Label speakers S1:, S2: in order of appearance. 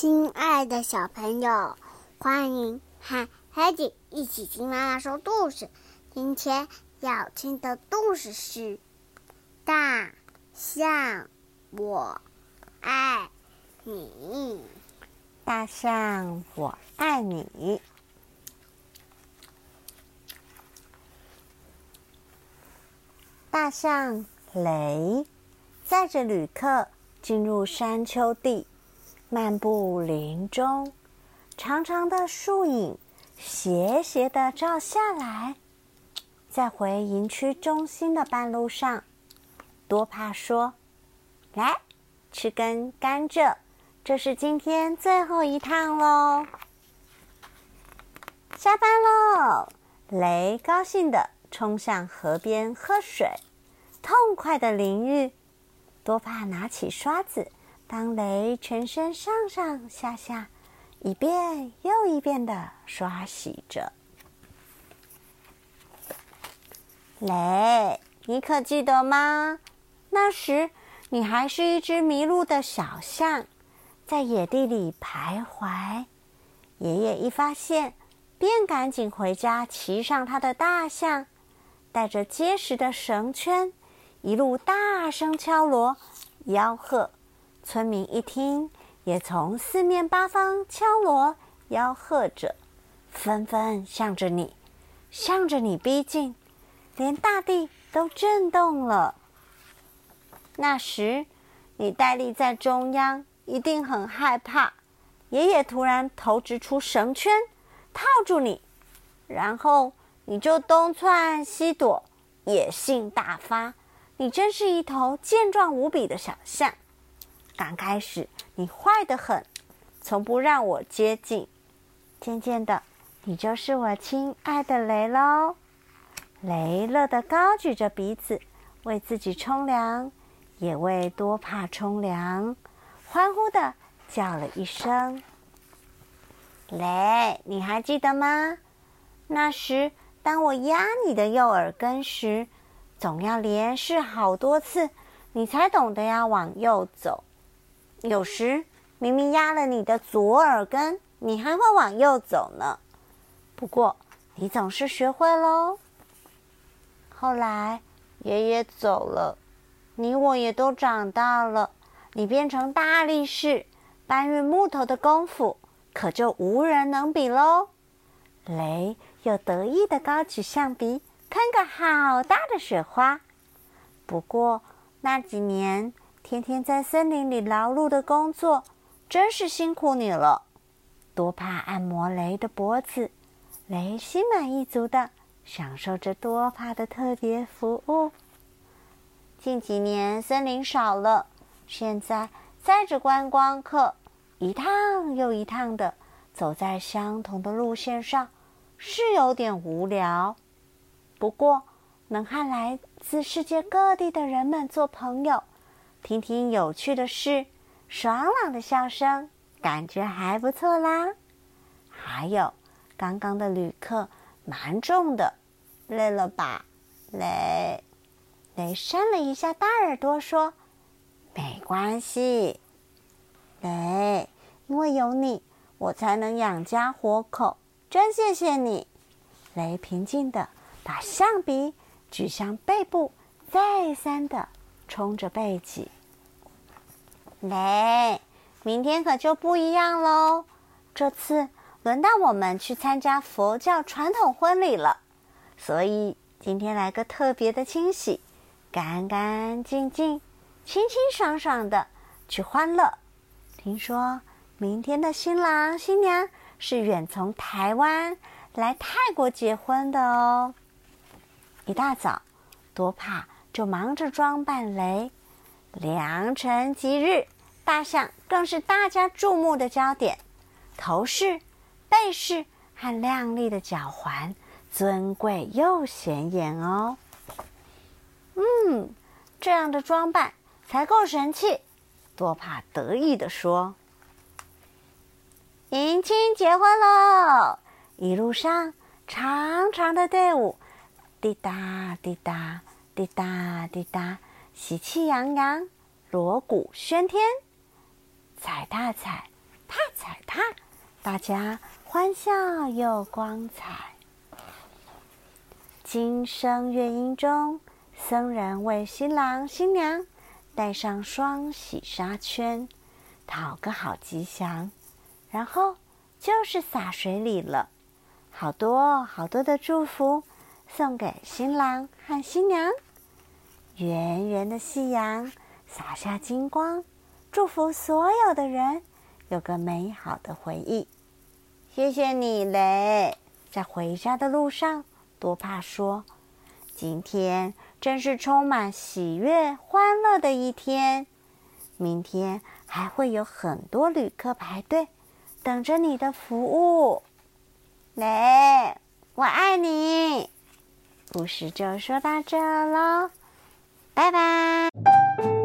S1: 亲爱的小朋友，欢迎和 Happy 一起听妈妈说故事。今天要听的故事是《大象我爱你》。
S2: 大象我爱你。大象雷载着旅客进入山丘地。漫步林中，长长的树影斜斜的照下来。在回营区中心的半路上，多帕说：“来吃根甘蔗，这是今天最后一趟喽。”下班喽！雷高兴的冲向河边喝水，痛快的淋浴。多帕拿起刷子。当雷全身上上下下，一遍又一遍的刷洗着。雷，你可记得吗？那时你还是一只迷路的小象，在野地里徘徊。爷爷一发现，便赶紧回家，骑上他的大象，带着结实的绳圈，一路大声敲锣，吆喝。村民一听，也从四面八方敲锣吆喝着，纷纷向着你，向着你逼近，连大地都震动了。那时，你呆立在中央，一定很害怕。爷爷突然投掷出绳圈，套住你，然后你就东窜西躲，野性大发。你真是一头健壮无比的小象。刚开始你坏得很，从不让我接近。渐渐的，你就是我亲爱的雷喽。雷乐得高举着鼻子，为自己冲凉，也为多帕冲凉，欢呼的叫了一声：“雷，你还记得吗？那时当我压你的右耳根时，总要连试好多次，你才懂得要往右走。”有时明明压了你的左耳根，你还会往右走呢。不过你总是学会喽。后来爷爷走了，你我也都长大了。你变成大力士，搬运木头的功夫可就无人能比喽。雷又得意的高举象鼻，喷个好大的雪花。不过那几年。天天在森林里劳碌的工作，真是辛苦你了。多帕按摩雷的脖子，雷心满意足的享受着多帕的特别服务。近几年森林少了，现在载着观光客一趟又一趟的走在相同的路线上，是有点无聊。不过能和来自世界各地的人们做朋友。听听有趣的事，爽朗的笑声，感觉还不错啦。还有，刚刚的旅客蛮重的，累了吧？雷，雷扇了一下大耳朵，说：“没关系，雷，因为有你，我才能养家活口，真谢谢你。”雷平静的把象鼻举向背部，再三的冲着背脊。雷，明天可就不一样喽！这次轮到我们去参加佛教传统婚礼了，所以今天来个特别的清洗，干干净净、清清爽爽的去欢乐。听说明天的新郎新娘是远从台湾来泰国结婚的哦。一大早，多帕就忙着装扮雷。良辰吉日，大象更是大家注目的焦点。头饰、背饰和亮丽的脚环，尊贵又显眼哦。嗯，这样的装扮才够神气。多帕得意地说：“迎亲结婚喽！一路上长长的队伍，滴答滴答，滴答滴答。”喜气洋洋，锣鼓喧天，踩踏踩，踏踩踏。大家欢笑又光彩。今生乐音中，僧人为新郎新娘戴上双喜纱圈，讨个好吉祥，然后就是洒水礼了。好多好多的祝福送给新郎和新娘。圆圆的夕阳洒下金光，祝福所有的人有个美好的回忆。谢谢你，雷，在回家的路上。多帕说：“今天真是充满喜悦、欢乐的一天。明天还会有很多旅客排队，等着你的服务。”雷，我爱你。故事就说到这喽，拜拜。